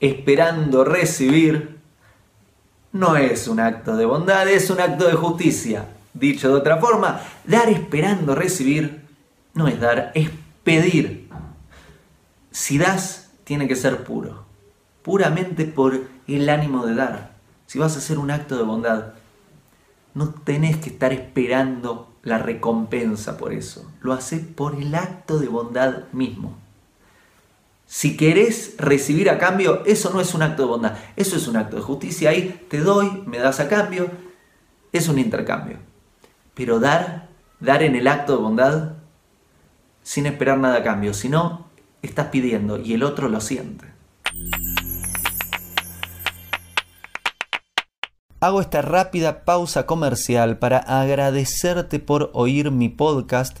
esperando recibir, no es un acto de bondad, es un acto de justicia. Dicho de otra forma, dar esperando recibir no es dar, es pedir. Si das, tiene que ser puro, puramente por el ánimo de dar. Si vas a hacer un acto de bondad, no tenés que estar esperando la recompensa por eso. Lo haces por el acto de bondad mismo. Si querés recibir a cambio, eso no es un acto de bondad, eso es un acto de justicia. Ahí te doy, me das a cambio, es un intercambio. Pero dar, dar en el acto de bondad, sin esperar nada a cambio, si no, estás pidiendo y el otro lo siente. Hago esta rápida pausa comercial para agradecerte por oír mi podcast